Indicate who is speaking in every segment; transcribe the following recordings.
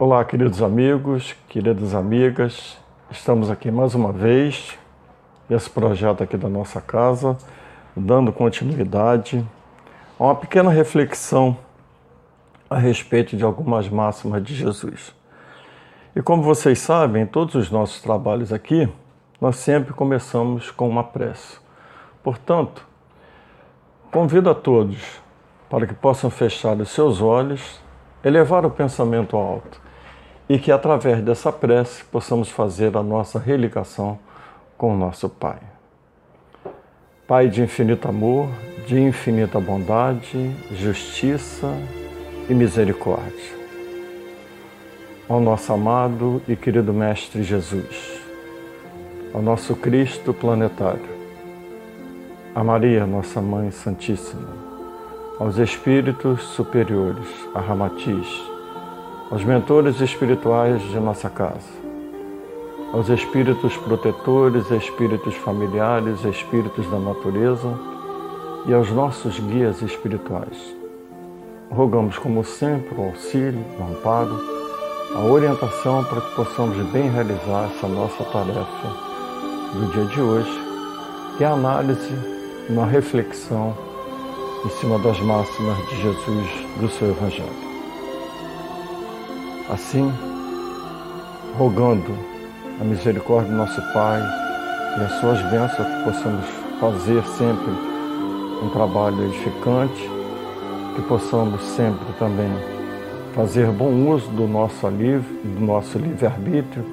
Speaker 1: Olá, queridos amigos, queridas amigas, estamos aqui mais uma vez, esse projeto aqui da nossa casa, dando continuidade a uma pequena reflexão a respeito de algumas máximas de Jesus. E como vocês sabem, todos os nossos trabalhos aqui, nós sempre começamos com uma prece. Portanto, convido a todos para que possam fechar os seus olhos, elevar o pensamento alto e que através dessa prece possamos fazer a nossa religação com o nosso Pai. Pai de infinito amor, de infinita bondade, justiça e misericórdia. Ao nosso amado e querido Mestre Jesus, ao nosso Cristo planetário, a Maria, nossa Mãe Santíssima, aos Espíritos superiores, a Ramatiz, aos mentores espirituais de nossa casa, aos espíritos protetores, espíritos familiares, espíritos da natureza e aos nossos guias espirituais. Rogamos, como sempre, o auxílio, o amparo, a orientação para que possamos bem realizar essa nossa tarefa do dia de hoje, que é a análise, uma reflexão em cima das máximas de Jesus do seu Evangelho. Assim, rogando a misericórdia do nosso Pai e as suas bênçãos, que possamos fazer sempre um trabalho edificante, que possamos sempre também fazer bom uso do nosso do nosso livre-arbítrio,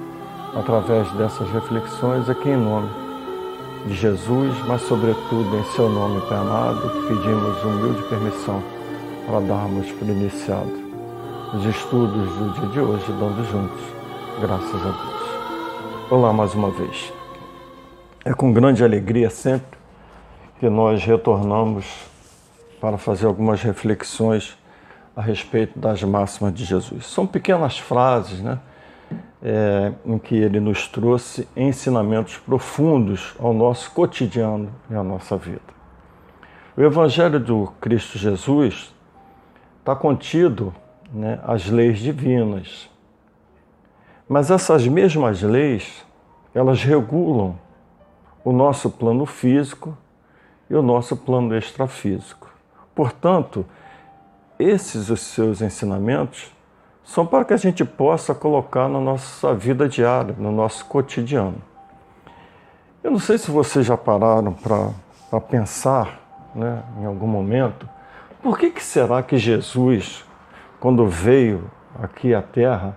Speaker 1: através dessas reflexões aqui em nome de Jesus, mas sobretudo em seu nome, Pai amado, pedimos humilde permissão para darmos por iniciado os estudos do dia de hoje, dando juntos, graças a Deus. Olá mais uma vez. É com grande alegria sempre que nós retornamos para fazer algumas reflexões a respeito das máximas de Jesus. São pequenas frases, né? É, em que ele nos trouxe ensinamentos profundos ao nosso cotidiano e à nossa vida. O Evangelho do Cristo Jesus está contido né, as leis divinas. Mas essas mesmas leis, elas regulam o nosso plano físico e o nosso plano extrafísico. Portanto, esses os seus ensinamentos são para que a gente possa colocar na nossa vida diária, no nosso cotidiano. Eu não sei se vocês já pararam para pensar né, em algum momento, por que, que será que Jesus quando veio aqui à Terra,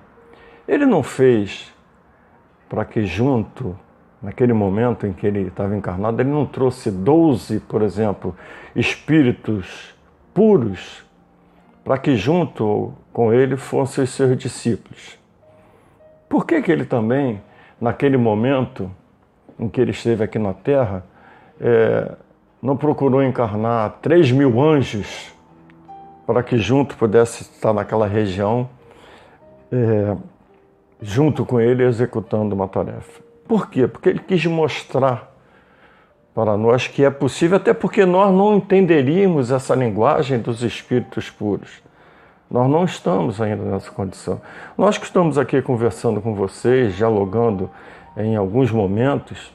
Speaker 1: ele não fez para que junto, naquele momento em que ele estava encarnado, ele não trouxe 12, por exemplo, espíritos puros para que junto com ele fossem os seus discípulos. Por que, que ele também, naquele momento em que ele esteve aqui na Terra, é, não procurou encarnar três mil anjos para que junto pudesse estar naquela região, é, junto com ele, executando uma tarefa. Por quê? Porque ele quis mostrar para nós que é possível, até porque nós não entenderíamos essa linguagem dos espíritos puros. Nós não estamos ainda nessa condição. Nós que estamos aqui conversando com vocês, dialogando em alguns momentos,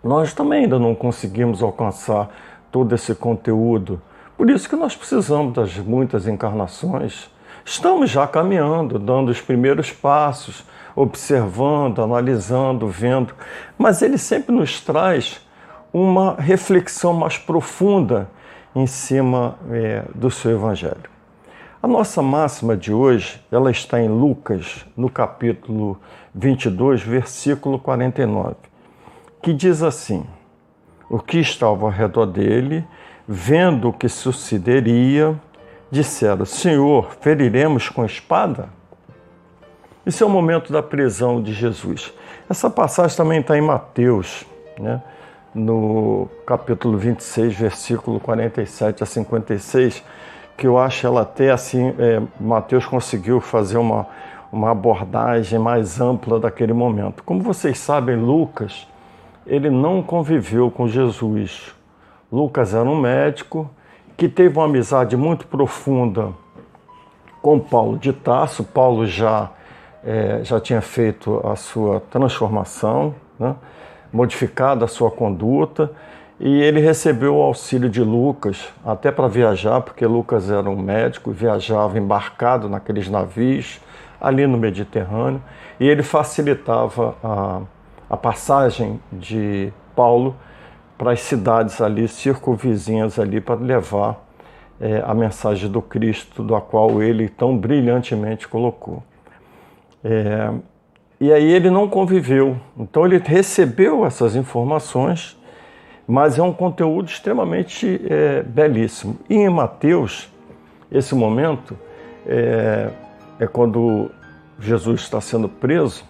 Speaker 1: nós também ainda não conseguimos alcançar todo esse conteúdo por isso que nós precisamos das muitas encarnações. Estamos já caminhando, dando os primeiros passos, observando, analisando, vendo, mas ele sempre nos traz uma reflexão mais profunda em cima é, do seu Evangelho. A nossa máxima de hoje, ela está em Lucas, no capítulo 22, versículo 49, que diz assim: O que estava ao redor dele vendo o que sucederia, disseram: Senhor, feriremos com espada? Esse é o momento da prisão de Jesus. Essa passagem também está em Mateus, né? no capítulo 26, versículo 47 a 56, que eu acho ela até assim, é, Mateus conseguiu fazer uma, uma abordagem mais ampla daquele momento. Como vocês sabem, Lucas, ele não conviveu com Jesus Lucas era um médico que teve uma amizade muito profunda com Paulo de Tarso. Paulo já, é, já tinha feito a sua transformação, né? modificado a sua conduta, e ele recebeu o auxílio de Lucas, até para viajar, porque Lucas era um médico, viajava embarcado naqueles navios ali no Mediterrâneo, e ele facilitava a, a passagem de Paulo para as cidades ali circunvizinhas ali para levar é, a mensagem do Cristo, da qual ele tão brilhantemente colocou. É, e aí ele não conviveu, então ele recebeu essas informações, mas é um conteúdo extremamente é, belíssimo. E em Mateus, esse momento é, é quando Jesus está sendo preso,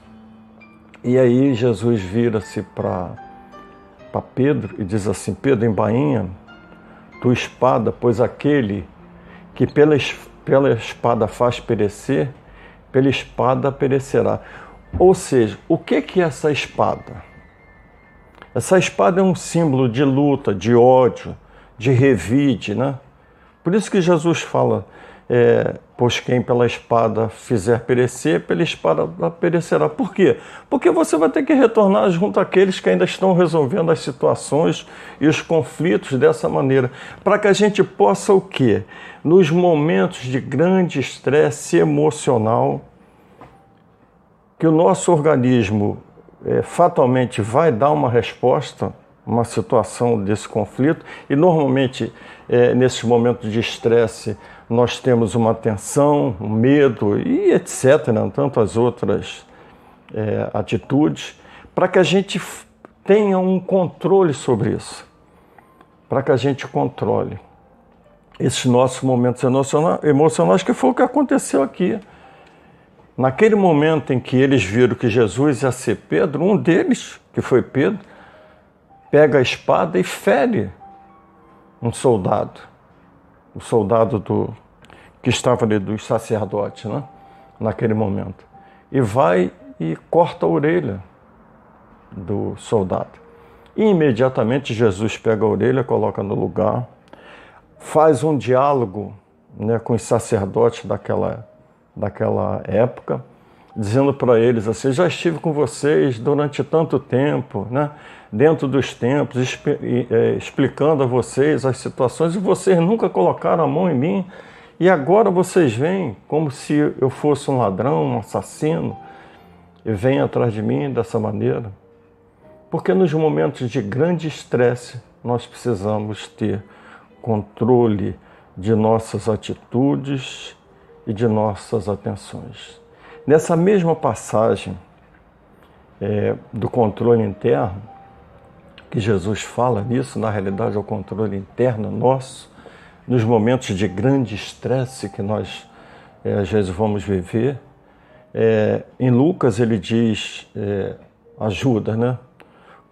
Speaker 1: e aí Jesus vira-se para Pedro e diz assim: Pedro, embainha tua espada, pois aquele que pela, pela espada faz perecer, pela espada perecerá. Ou seja, o que, que é essa espada? Essa espada é um símbolo de luta, de ódio, de revide, né? Por isso que Jesus fala: é, pois quem pela espada fizer perecer, pela espada perecerá. Por quê? Porque você vai ter que retornar junto àqueles que ainda estão resolvendo as situações e os conflitos dessa maneira, para que a gente possa o quê? Nos momentos de grande estresse emocional, que o nosso organismo é, fatalmente vai dar uma resposta uma situação desse conflito e normalmente é, nesses momentos de estresse nós temos uma tensão, um medo e etc, né? tantas outras é, atitudes, para que a gente tenha um controle sobre isso, para que a gente controle esses nossos momentos emocionais, que foi o que aconteceu aqui. Naquele momento em que eles viram que Jesus ia ser Pedro, um deles, que foi Pedro, pega a espada e fere um soldado, o soldado do, que estava ali dos sacerdotes, né? naquele momento, e vai e corta a orelha do soldado. E imediatamente Jesus pega a orelha, coloca no lugar, faz um diálogo né, com os sacerdotes daquela, daquela época, dizendo para eles assim: já estive com vocês durante tanto tempo, né, dentro dos tempos, é, explicando a vocês as situações, e vocês nunca colocaram a mão em mim e agora vocês vêm como se eu fosse um ladrão, um assassino, e vêm atrás de mim dessa maneira. Porque nos momentos de grande estresse nós precisamos ter controle de nossas atitudes e de nossas atenções. Nessa mesma passagem é, do controle interno, que Jesus fala nisso, na realidade é o controle interno nosso, nos momentos de grande estresse que nós é, às vezes vamos viver. É, em Lucas ele diz, é, ajuda, né?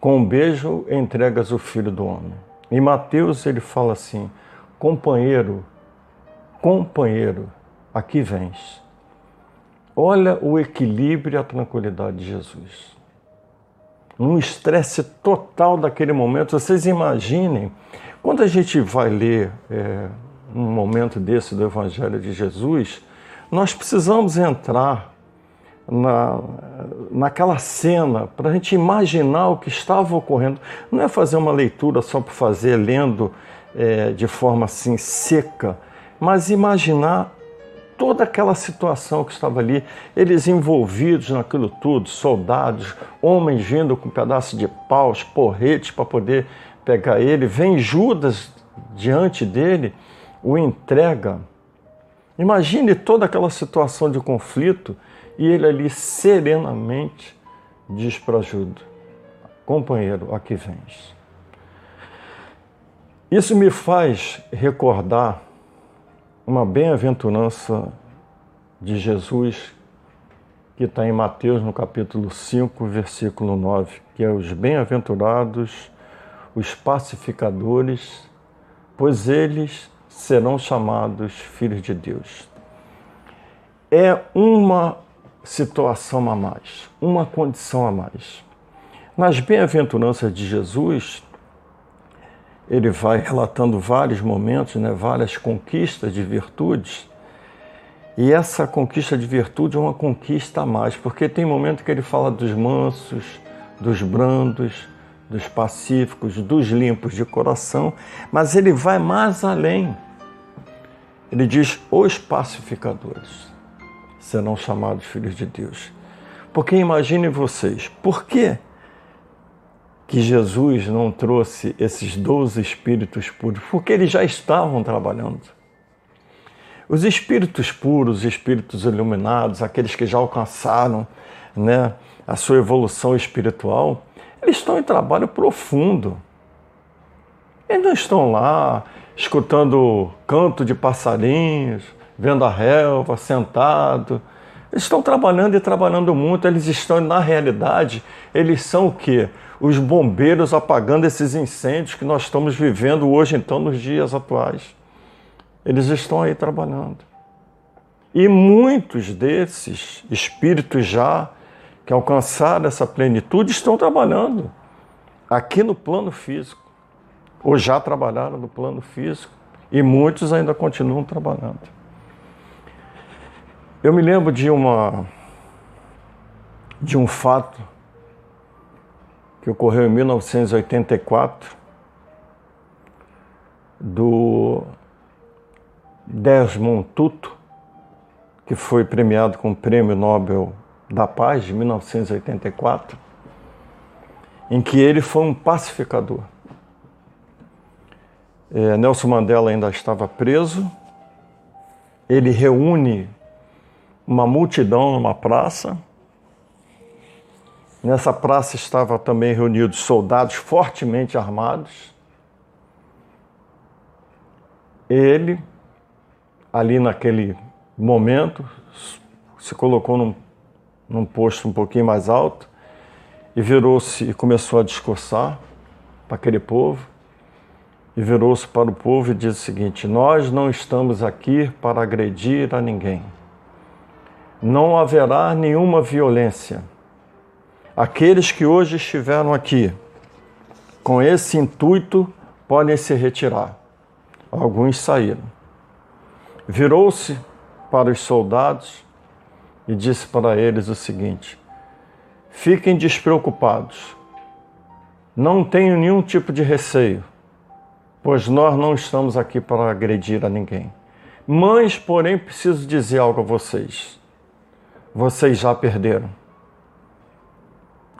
Speaker 1: Com um beijo entregas o filho do homem. Em Mateus ele fala assim, companheiro, companheiro, aqui vens. Olha o equilíbrio e a tranquilidade de Jesus. Num estresse total daquele momento, vocês imaginem quando a gente vai ler é, um momento desse do Evangelho de Jesus, nós precisamos entrar na, naquela cena para a gente imaginar o que estava ocorrendo. Não é fazer uma leitura só por fazer, lendo é, de forma assim seca, mas imaginar toda aquela situação que estava ali, eles envolvidos naquilo tudo, soldados, homens vindo com um pedaço de paus, porretes para poder pegar ele, vem Judas diante dele, o entrega. Imagine toda aquela situação de conflito e ele ali serenamente diz para Judas: Companheiro, aqui vens. Isso me faz recordar uma bem-aventurança de Jesus que está em Mateus no capítulo 5, versículo 9, que é os bem-aventurados os pacificadores, pois eles serão chamados filhos de Deus. É uma situação a mais, uma condição a mais. Nas bem-aventuranças de Jesus, ele vai relatando vários momentos, né, várias conquistas de virtudes, E essa conquista de virtude é uma conquista a mais, porque tem momento que ele fala dos mansos, dos brandos, dos pacíficos, dos limpos de coração, mas ele vai mais além. Ele diz: os pacificadores serão chamados filhos de Deus. Porque imagine vocês, por que, que Jesus não trouxe esses 12 espíritos puros? Porque eles já estavam trabalhando. Os espíritos puros, os espíritos iluminados, aqueles que já alcançaram né, a sua evolução espiritual, eles estão em trabalho profundo. Eles não estão lá escutando canto de passarinhos, vendo a relva, sentado. Eles estão trabalhando e trabalhando muito. Eles estão, na realidade, eles são o quê? Os bombeiros apagando esses incêndios que nós estamos vivendo hoje, então, nos dias atuais. Eles estão aí trabalhando. E muitos desses espíritos já que alcançaram essa plenitude estão trabalhando aqui no plano físico, ou já trabalharam no plano físico, e muitos ainda continuam trabalhando. Eu me lembro de uma de um fato que ocorreu em 1984 do Desmond Tutu, que foi premiado com o Prêmio Nobel da Paz de 1984, em que ele foi um pacificador. É, Nelson Mandela ainda estava preso, ele reúne uma multidão numa praça. Nessa praça estava também reunidos soldados fortemente armados. Ele, ali naquele momento, se colocou num num posto um pouquinho mais alto e virou-se e começou a discursar para aquele povo. E virou-se para o povo e disse o seguinte: Nós não estamos aqui para agredir a ninguém. Não haverá nenhuma violência. Aqueles que hoje estiveram aqui com esse intuito podem se retirar. Alguns saíram. Virou-se para os soldados e disse para eles o seguinte: Fiquem despreocupados, não tenho nenhum tipo de receio, pois nós não estamos aqui para agredir a ninguém. Mas, porém, preciso dizer algo a vocês. Vocês já perderam.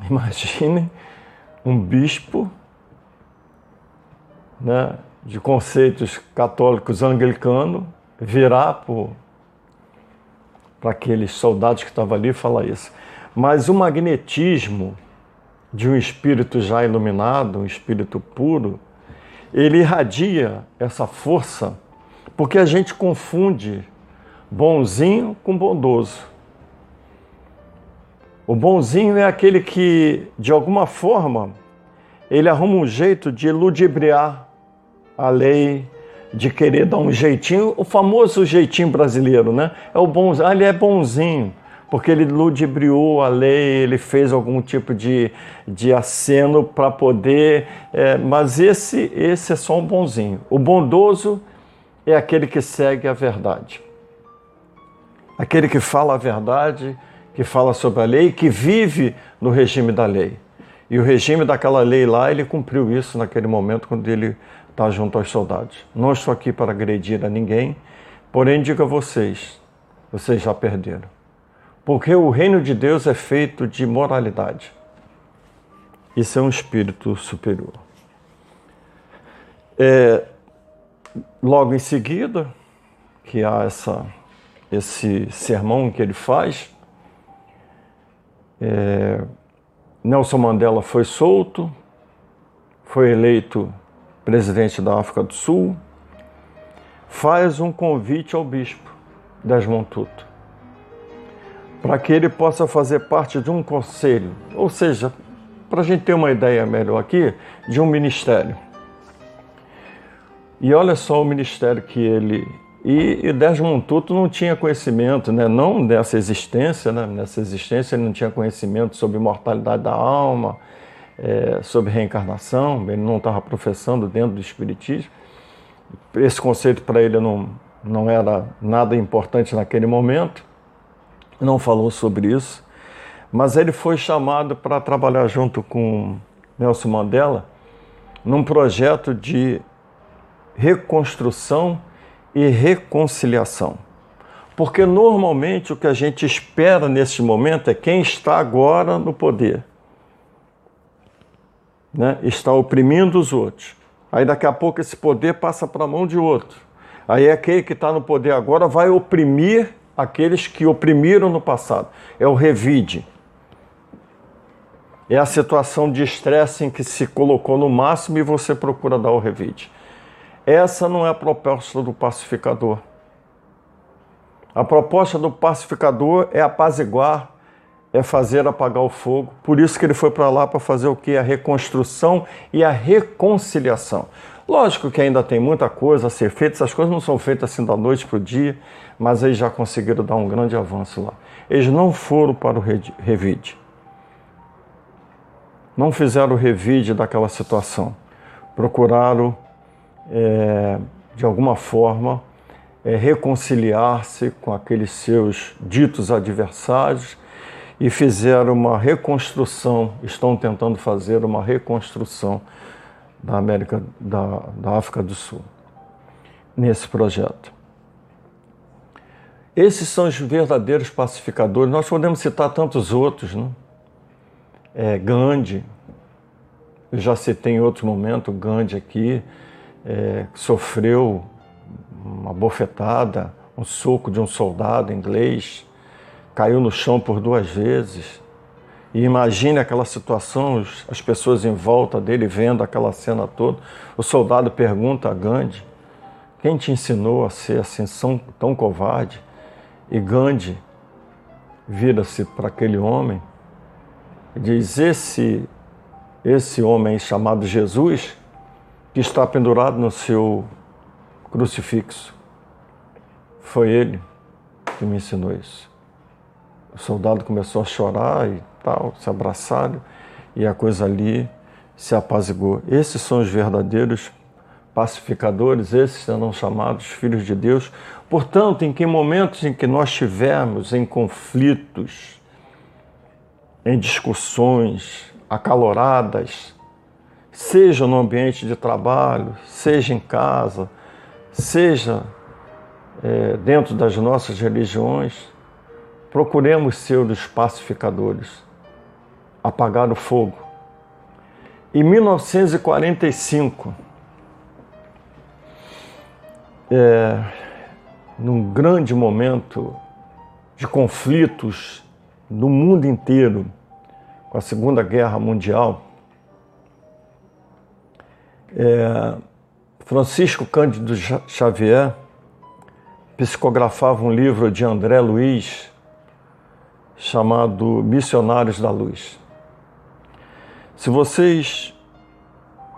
Speaker 1: Imaginem um bispo né, de conceitos católicos anglicano virar para aqueles soldados que estavam ali falar isso. Mas o magnetismo de um espírito já iluminado, um espírito puro, ele irradia essa força, porque a gente confunde bonzinho com bondoso. O bonzinho é aquele que, de alguma forma, ele arruma um jeito de ludibriar a lei, de querer dar um jeitinho, o famoso jeitinho brasileiro, né? É o bom, ah, ele é bonzinho, porque ele ludibriou a lei, ele fez algum tipo de, de aceno para poder. É, mas esse, esse é só um bonzinho. O bondoso é aquele que segue a verdade. Aquele que fala a verdade, que fala sobre a lei, que vive no regime da lei. E o regime daquela lei lá, ele cumpriu isso naquele momento quando ele está junto aos soldados. Não estou aqui para agredir a ninguém, porém digo a vocês, vocês já perderam. Porque o reino de Deus é feito de moralidade. Isso é um espírito superior. É, logo em seguida, que há essa, esse sermão que ele faz, é, Nelson Mandela foi solto, foi eleito presidente da África do Sul, faz um convite ao bispo Desmond Tutu para que ele possa fazer parte de um conselho, ou seja, para a gente ter uma ideia melhor aqui, de um ministério. E olha só o ministério que ele. E, e Desmond Tutu não tinha conhecimento, né? não dessa existência, né? nessa existência ele não tinha conhecimento sobre mortalidade da alma, é, sobre reencarnação, ele não estava professando dentro do Espiritismo. Esse conceito para ele não, não era nada importante naquele momento, não falou sobre isso, mas ele foi chamado para trabalhar junto com Nelson Mandela num projeto de reconstrução e reconciliação. Porque normalmente o que a gente espera nesse momento é quem está agora no poder. Né? Está oprimindo os outros. Aí daqui a pouco esse poder passa para a mão de outro. Aí aquele que está no poder agora vai oprimir aqueles que oprimiram no passado. É o revide. É a situação de estresse em que se colocou no máximo e você procura dar o revide. Essa não é a proposta do pacificador. A proposta do pacificador é apaziguar, é fazer apagar o fogo. Por isso que ele foi para lá para fazer o que? A reconstrução e a reconciliação. Lógico que ainda tem muita coisa a ser feita, essas coisas não são feitas assim da noite para o dia, mas eles já conseguiram dar um grande avanço lá. Eles não foram para o revide. Não fizeram o revide daquela situação. Procuraram, é, de alguma forma, é, reconciliar-se com aqueles seus ditos adversários e fizeram uma reconstrução, estão tentando fazer uma reconstrução da América, da, da África do Sul, nesse projeto. Esses são os verdadeiros pacificadores. Nós podemos citar tantos outros, né? É, Gandhi, eu já citei em outro momento, Gandhi aqui, é, sofreu uma bofetada, um soco de um soldado inglês, caiu no chão por duas vezes. E imagine aquela situação, as pessoas em volta dele vendo aquela cena toda. O soldado pergunta a Gandhi: Quem te ensinou a ser assim tão covarde? E Gandhi vira-se para aquele homem e diz: Esse, esse homem chamado Jesus, que está pendurado no seu crucifixo. Foi ele que me ensinou isso. O soldado começou a chorar e tal, se abraçaram, e a coisa ali se apazigou. Esses são os verdadeiros pacificadores, esses serão chamados filhos de Deus. Portanto, em que momentos em que nós estivermos em conflitos, em discussões acaloradas, seja no ambiente de trabalho, seja em casa, seja é, dentro das nossas religiões, procuremos ser os pacificadores, apagar o fogo. Em 1945, é, num grande momento de conflitos no mundo inteiro, com a Segunda Guerra Mundial, é, Francisco Cândido Xavier psicografava um livro de André Luiz chamado Missionários da Luz. Se vocês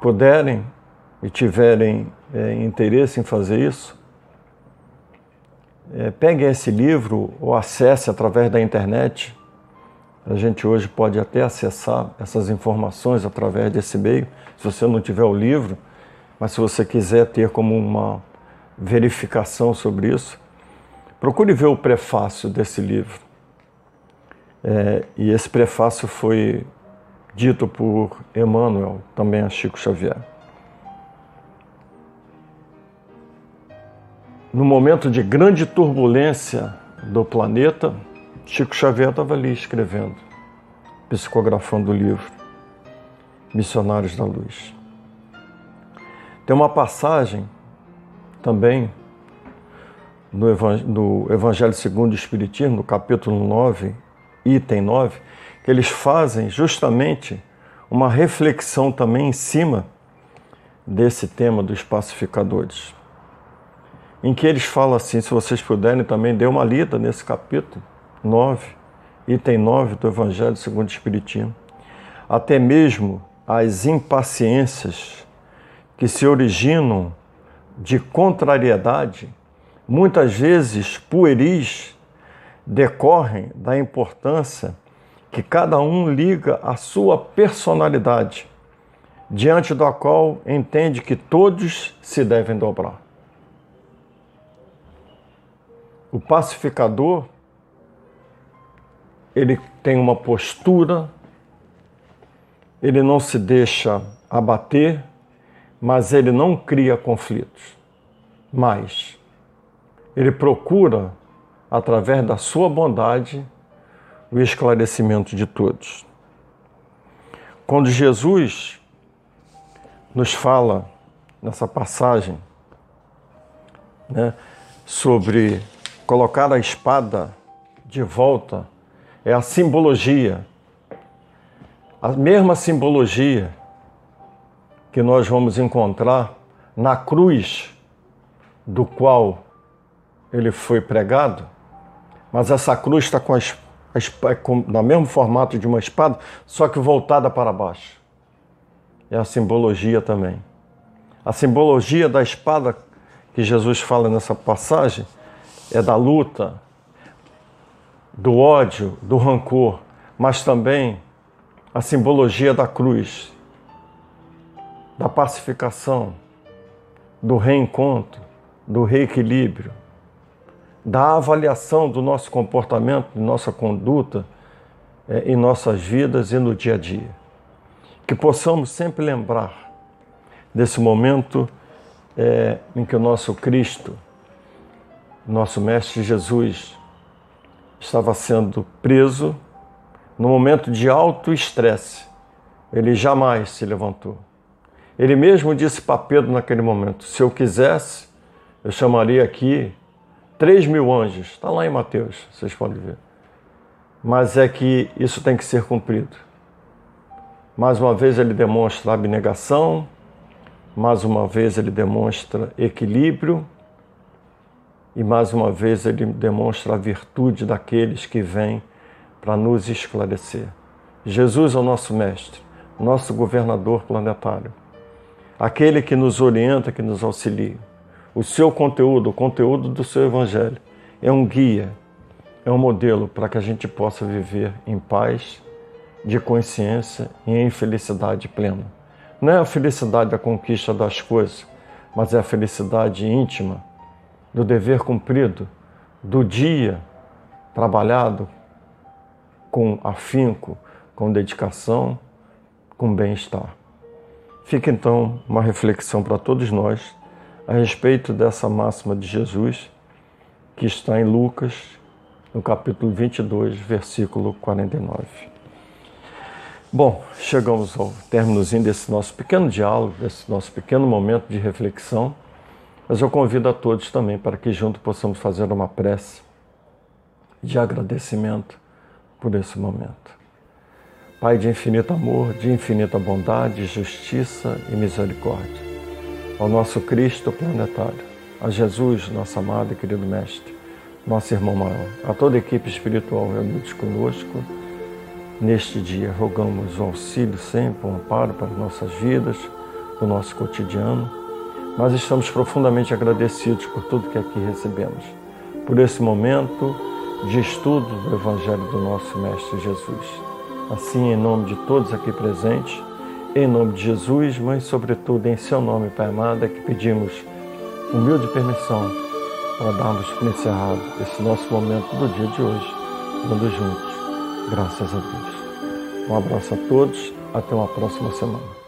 Speaker 1: puderem e tiverem é, interesse em fazer isso, é, peguem esse livro ou acesse através da internet. A gente hoje pode até acessar essas informações através desse meio, se você não tiver o livro mas se você quiser ter como uma verificação sobre isso, procure ver o prefácio desse livro. É, e esse prefácio foi dito por Emmanuel, também a Chico Xavier. No momento de grande turbulência do planeta, Chico Xavier estava ali escrevendo, psicografando o livro Missionários da Luz. Tem uma passagem também no Evangelho segundo o Espiritismo, no capítulo 9, item 9, que eles fazem justamente uma reflexão também em cima desse tema dos pacificadores. Em que eles falam assim, se vocês puderem também, dê uma lida nesse capítulo 9, item 9 do Evangelho segundo o Espiritismo. Até mesmo as impaciências que se originam de contrariedade, muitas vezes pueris, decorrem da importância que cada um liga à sua personalidade, diante da qual entende que todos se devem dobrar. O pacificador, ele tem uma postura, ele não se deixa abater, mas ele não cria conflitos. Mas ele procura, através da sua bondade, o esclarecimento de todos. Quando Jesus nos fala nessa passagem né, sobre colocar a espada de volta, é a simbologia, a mesma simbologia que nós vamos encontrar na cruz do qual ele foi pregado, mas essa cruz está com, a, a, com no mesmo formato de uma espada, só que voltada para baixo. É a simbologia também. A simbologia da espada que Jesus fala nessa passagem é da luta, do ódio, do rancor, mas também a simbologia da cruz, da pacificação, do reencontro, do reequilíbrio, da avaliação do nosso comportamento, de nossa conduta é, em nossas vidas e no dia a dia. Que possamos sempre lembrar desse momento é, em que o nosso Cristo, nosso Mestre Jesus, estava sendo preso no momento de alto estresse. Ele jamais se levantou. Ele mesmo disse para Pedro naquele momento: se eu quisesse, eu chamaria aqui três mil anjos. Está lá em Mateus, vocês podem ver. Mas é que isso tem que ser cumprido. Mais uma vez ele demonstra abnegação, mais uma vez ele demonstra equilíbrio e mais uma vez ele demonstra a virtude daqueles que vêm para nos esclarecer. Jesus é o nosso mestre, nosso governador planetário, aquele que nos orienta, que nos auxilia. O seu conteúdo, o conteúdo do seu evangelho, é um guia, é um modelo para que a gente possa viver em paz, de consciência e em felicidade plena. Não é a felicidade da conquista das coisas, mas é a felicidade íntima do dever cumprido, do dia trabalhado com afinco, com dedicação, com bem-estar. Fica então uma reflexão para todos nós a respeito dessa máxima de Jesus, que está em Lucas, no capítulo 22, versículo 49. Bom, chegamos ao término desse nosso pequeno diálogo, desse nosso pequeno momento de reflexão, mas eu convido a todos também para que juntos possamos fazer uma prece de agradecimento por esse momento. Pai de infinito amor, de infinita bondade, justiça e misericórdia ao nosso Cristo planetário, a Jesus, nosso amado e querido Mestre, nosso irmão maior, a toda a equipe espiritual reunidos conosco neste dia. Rogamos o auxílio sempre, o amparo para nossas vidas, o nosso cotidiano, mas estamos profundamente agradecidos por tudo que aqui recebemos, por esse momento de estudo do Evangelho do nosso Mestre Jesus. Assim, em nome de todos aqui presentes, em nome de Jesus, mas sobretudo em seu nome, Pai amado, é que pedimos humilde permissão para darmos por encerrado esse nosso momento do dia de hoje, dando juntos, graças a Deus. Um abraço a todos, até uma próxima semana.